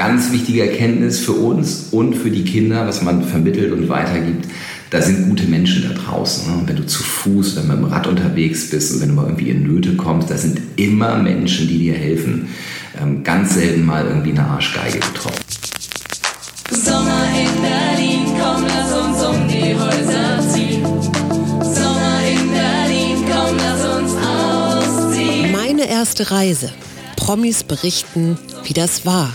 ganz wichtige Erkenntnis für uns und für die Kinder, was man vermittelt und weitergibt. Da sind gute Menschen da draußen. Ne? Wenn du zu Fuß oder mit dem Rad unterwegs bist und wenn du mal irgendwie in Nöte kommst, da sind immer Menschen, die dir helfen. Ähm, ganz selten mal irgendwie eine Arschgeige getroffen. Sommer in Berlin, komm, lass uns um die Häuser ziehen. Sommer in Berlin, komm, lass uns ausziehen. Meine erste Reise. Promis berichten, wie das war.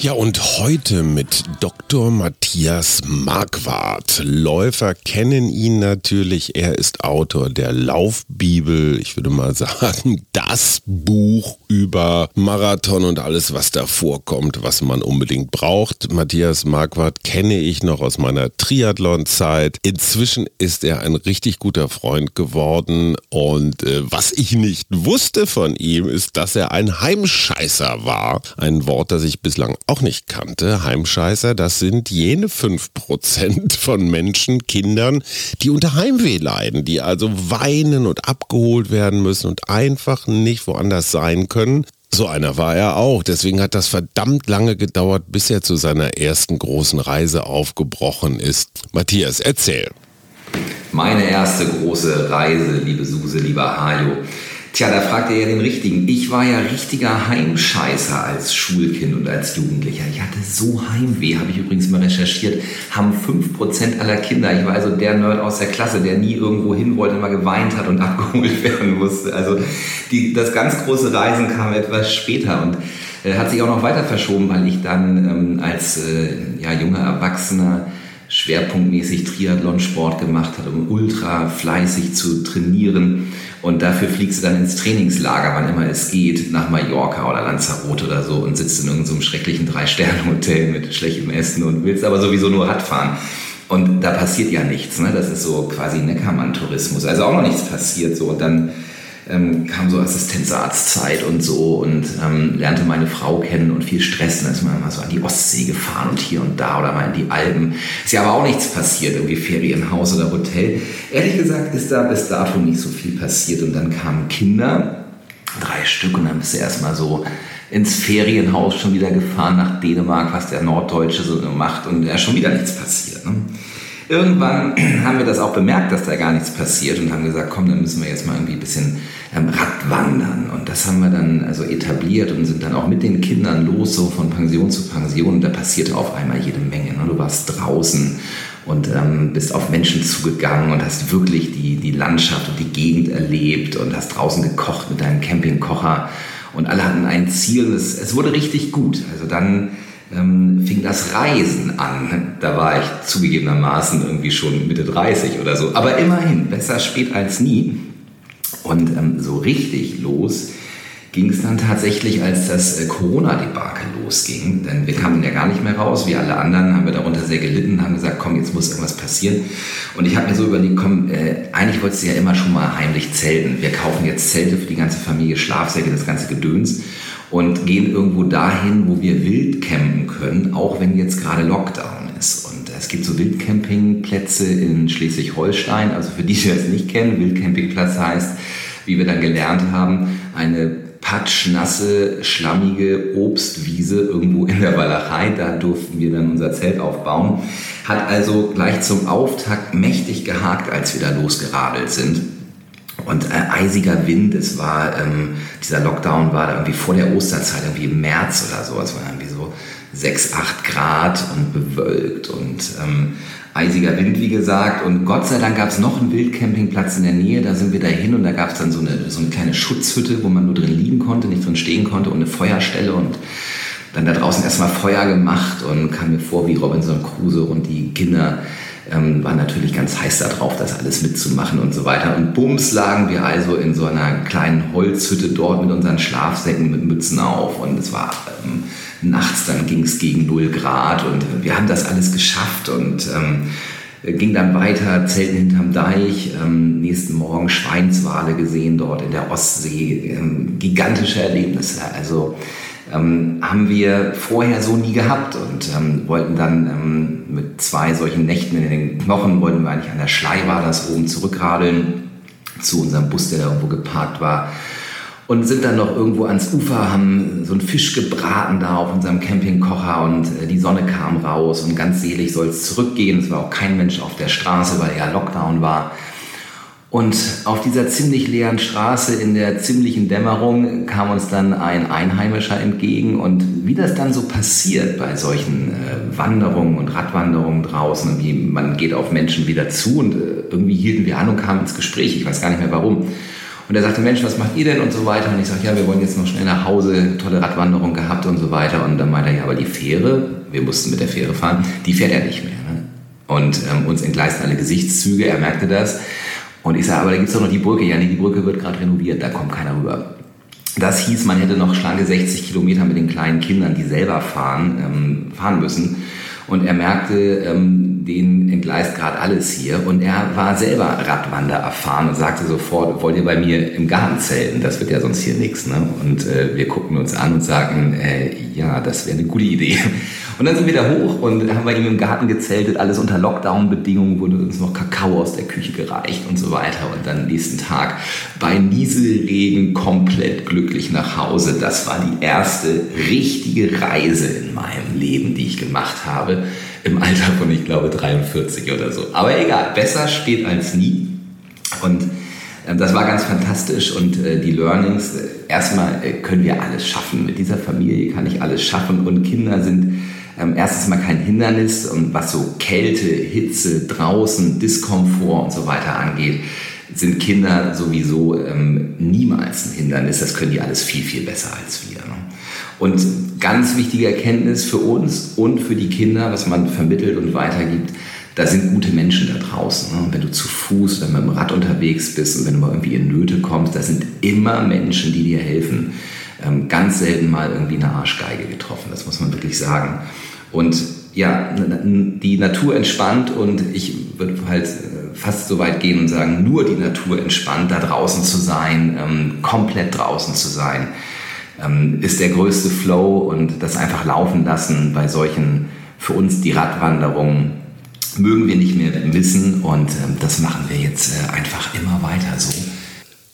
Ja, und heute mit Dr. Matthias Marquardt. Läufer kennen ihn natürlich. Er ist Autor der Laufbibel. Ich würde mal sagen, das Buch über Marathon und alles, was da vorkommt, was man unbedingt braucht. Matthias Marquardt kenne ich noch aus meiner Triathlon-Zeit. Inzwischen ist er ein richtig guter Freund geworden. Und äh, was ich nicht wusste von ihm, ist, dass er ein Heimscheißer war. Ein Wort, das ich bislang auch nicht kannte. Heimscheißer, das sind jene 5% von Menschen, Kindern, die unter Heimweh leiden, die also weinen und abgeholt werden müssen und einfach nicht woanders sein können. So einer war er auch. Deswegen hat das verdammt lange gedauert, bis er zu seiner ersten großen Reise aufgebrochen ist. Matthias, erzähl. Meine erste große Reise, liebe Suse, lieber Hajo. Tja, da fragt ihr ja den Richtigen. Ich war ja richtiger Heimscheißer als Schulkind und als Jugendlicher. Ich hatte so Heimweh, habe ich übrigens mal recherchiert, haben 5% aller Kinder. Ich war also der Nerd aus der Klasse, der nie irgendwo hin wollte, immer geweint hat und abgeholt werden musste. Also die, das ganz große Reisen kam etwas später und äh, hat sich auch noch weiter verschoben, weil ich dann ähm, als äh, ja, junger Erwachsener schwerpunktmäßig Triathlon-Sport gemacht hat, um ultra fleißig zu trainieren und dafür fliegst du dann ins Trainingslager, wann immer es geht, nach Mallorca oder Lanzarote oder so und sitzt in irgendeinem schrecklichen Drei-Sterne-Hotel mit schlechtem Essen und willst aber sowieso nur Radfahren. Und da passiert ja nichts. Ne? Das ist so quasi Neckermann-Tourismus. Also auch noch nichts passiert. So. Und dann ähm, kam so Assistenzarztzeit und so und ähm, lernte meine Frau kennen und viel Stress. Dann ist man mal so an die Ostsee gefahren und hier und da oder mal in die Alpen. Ist ja aber auch nichts passiert, irgendwie Ferienhaus oder Hotel. Ehrlich gesagt ist da bis dato nicht so viel passiert. Und dann kamen Kinder, drei Stück, und dann bist du erstmal so ins Ferienhaus schon wieder gefahren nach Dänemark, was der Norddeutsche so macht und ist schon wieder nichts passiert. Ne? Irgendwann haben wir das auch bemerkt, dass da gar nichts passiert und haben gesagt, komm, dann müssen wir jetzt mal irgendwie ein bisschen ähm, Radwandern. Und das haben wir dann also etabliert und sind dann auch mit den Kindern los, so von Pension zu Pension. Und da passierte auf einmal jede Menge. Ne? Du warst draußen und ähm, bist auf Menschen zugegangen und hast wirklich die, die Landschaft und die Gegend erlebt und hast draußen gekocht mit deinem Campingkocher. Und alle hatten ein Ziel. Es, es wurde richtig gut. Also dann ähm, fing das Reisen an. Da war ich zugegebenermaßen irgendwie schon Mitte 30 oder so. Aber immerhin, besser spät als nie. Und ähm, so richtig los ging es dann tatsächlich, als das äh, Corona-Debakel losging. Denn wir kamen ja gar nicht mehr raus. Wie alle anderen haben wir darunter sehr gelitten, haben gesagt, komm, jetzt muss irgendwas passieren. Und ich habe mir so überlegt, komm, äh, eigentlich wolltest du ja immer schon mal heimlich zelten. Wir kaufen jetzt Zelte für die ganze Familie, Schlafsäcke, das ganze Gedöns und gehen irgendwo dahin, wo wir wild campen können, auch wenn jetzt gerade Lockdown ist. Und es gibt so Wildcampingplätze in Schleswig-Holstein. Also für die, die das nicht kennen, Wildcampingplatz heißt, wie wir dann gelernt haben, eine patschnasse, schlammige Obstwiese irgendwo in der Walachei. Da durften wir dann unser Zelt aufbauen. Hat also gleich zum Auftakt mächtig gehakt, als wir da losgeradelt sind. Und äh, eisiger Wind, es war, ähm, dieser Lockdown war da irgendwie vor der Osterzeit, irgendwie im März oder so. Es war irgendwie so 6, 8 Grad und bewölkt und ähm, eisiger Wind, wie gesagt. Und Gott sei Dank gab es noch einen Wildcampingplatz in der Nähe. Da sind wir da hin und da gab es dann so eine, so eine kleine Schutzhütte, wo man nur drin liegen konnte, nicht drin stehen konnte und eine Feuerstelle und dann da draußen erstmal Feuer gemacht und kam mir vor wie Robinson Crusoe und die Kinder ähm, war natürlich ganz heiß darauf, das alles mitzumachen und so weiter. Und bums lagen wir also in so einer kleinen Holzhütte dort mit unseren Schlafsäcken mit Mützen auf. Und es war ähm, nachts, dann ging es gegen 0 Grad und wir haben das alles geschafft und ähm, ging dann weiter, Zelten hinterm Deich, ähm, nächsten Morgen Schweinswale gesehen dort in der Ostsee, ähm, gigantische Erlebnisse. Also ähm, haben wir vorher so nie gehabt und ähm, wollten dann ähm, mit zwei solchen Nächten in den Knochen, wollten wir eigentlich an der Schlei war das oben zurückradeln zu unserem Bus, der da irgendwo geparkt war und sind dann noch irgendwo ans Ufer, haben so einen Fisch gebraten da auf unserem Campingkocher und äh, die Sonne kam raus und ganz selig soll es zurückgehen. Es war auch kein Mensch auf der Straße, weil ja Lockdown war. Und auf dieser ziemlich leeren Straße in der ziemlichen Dämmerung kam uns dann ein Einheimischer entgegen. Und wie das dann so passiert bei solchen äh, Wanderungen und Radwanderungen draußen, wie man geht auf Menschen wieder zu und äh, irgendwie hielten wir an und kamen ins Gespräch. Ich weiß gar nicht mehr warum. Und er sagte, Mensch, was macht ihr denn und so weiter. Und ich sage, ja, wir wollen jetzt noch schnell nach Hause, tolle Radwanderung gehabt und so weiter. Und dann meinte er, ja, aber die Fähre, wir mussten mit der Fähre fahren, die fährt er nicht mehr. Ne? Und ähm, uns entgleisten alle Gesichtszüge, er merkte das. Und ich sage, aber da gibt es doch noch die Brücke. Ja, nee, die Brücke wird gerade renoviert, da kommt keiner rüber. Das hieß, man hätte noch schlanke 60 Kilometer mit den kleinen Kindern, die selber fahren, ähm, fahren müssen. Und er merkte, ähm, den entgleist gerade alles hier. Und er war selber Radwander erfahren und sagte sofort, wollt ihr bei mir im Garten zelten? Das wird ja sonst hier nichts. Ne? Und äh, wir guckten uns an und sagten, äh, ja, das wäre eine gute Idee. Und dann sind wir da hoch und haben bei ihm im Garten gezeltet, alles unter Lockdown-Bedingungen, wurde uns noch Kakao aus der Küche gereicht und so weiter. Und dann nächsten Tag bei Nieselregen komplett glücklich nach Hause. Das war die erste richtige Reise in meinem Leben, die ich gemacht habe. Im Alter von, ich glaube, 43 oder so. Aber egal, besser spät als nie. Und ähm, das war ganz fantastisch und äh, die Learnings, äh, erstmal äh, können wir alles schaffen. Mit dieser Familie kann ich alles schaffen und Kinder sind ähm, erstens mal kein Hindernis und was so Kälte, Hitze, draußen, Diskomfort und so weiter angeht, sind Kinder sowieso ähm, niemals ein Hindernis. Das können die alles viel, viel besser als wir. Ne? Und ganz wichtige Erkenntnis für uns und für die Kinder, was man vermittelt und weitergibt, da sind gute Menschen da draußen. Ne? Wenn du zu Fuß oder mit dem Rad unterwegs bist und wenn du mal irgendwie in Nöte kommst, da sind immer Menschen, die dir helfen. Ähm, ganz selten mal irgendwie eine Arschgeige getroffen, das muss man wirklich sagen. Und ja, die Natur entspannt und ich würde halt äh, fast so weit gehen und sagen, nur die Natur entspannt, da draußen zu sein, ähm, komplett draußen zu sein, ähm, ist der größte Flow und das einfach laufen lassen bei solchen, für uns die Radwanderungen mögen wir nicht mehr missen und ähm, das machen wir jetzt äh, einfach immer weiter so.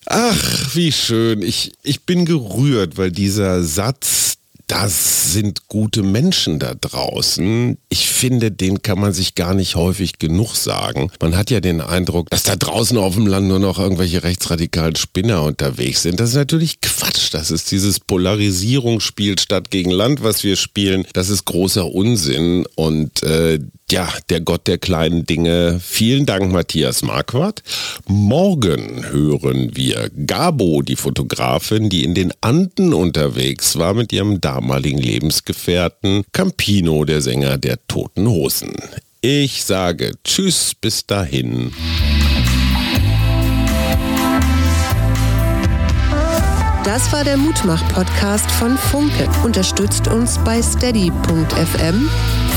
Ach, wie schön. Ich, ich bin gerührt, weil dieser Satz, das sind gute Menschen da draußen. Ich finde, den kann man sich gar nicht häufig genug sagen. Man hat ja den Eindruck, dass da draußen auf dem Land nur noch irgendwelche rechtsradikalen Spinner unterwegs sind. Das ist natürlich Quatsch. Das ist dieses Polarisierungsspiel Stadt gegen Land, was wir spielen. Das ist großer Unsinn. Und äh, ja, der Gott der kleinen Dinge. Vielen Dank, Matthias Marquardt. Morgen hören wir Gabo, die Fotografin, die in den Anden unterwegs war mit ihrem damaligen Lebensgefährten Campino, der Sänger der Toten Hosen. Ich sage Tschüss, bis dahin. Das war der Mutmach-Podcast von Funke. Unterstützt uns bei steady.fm,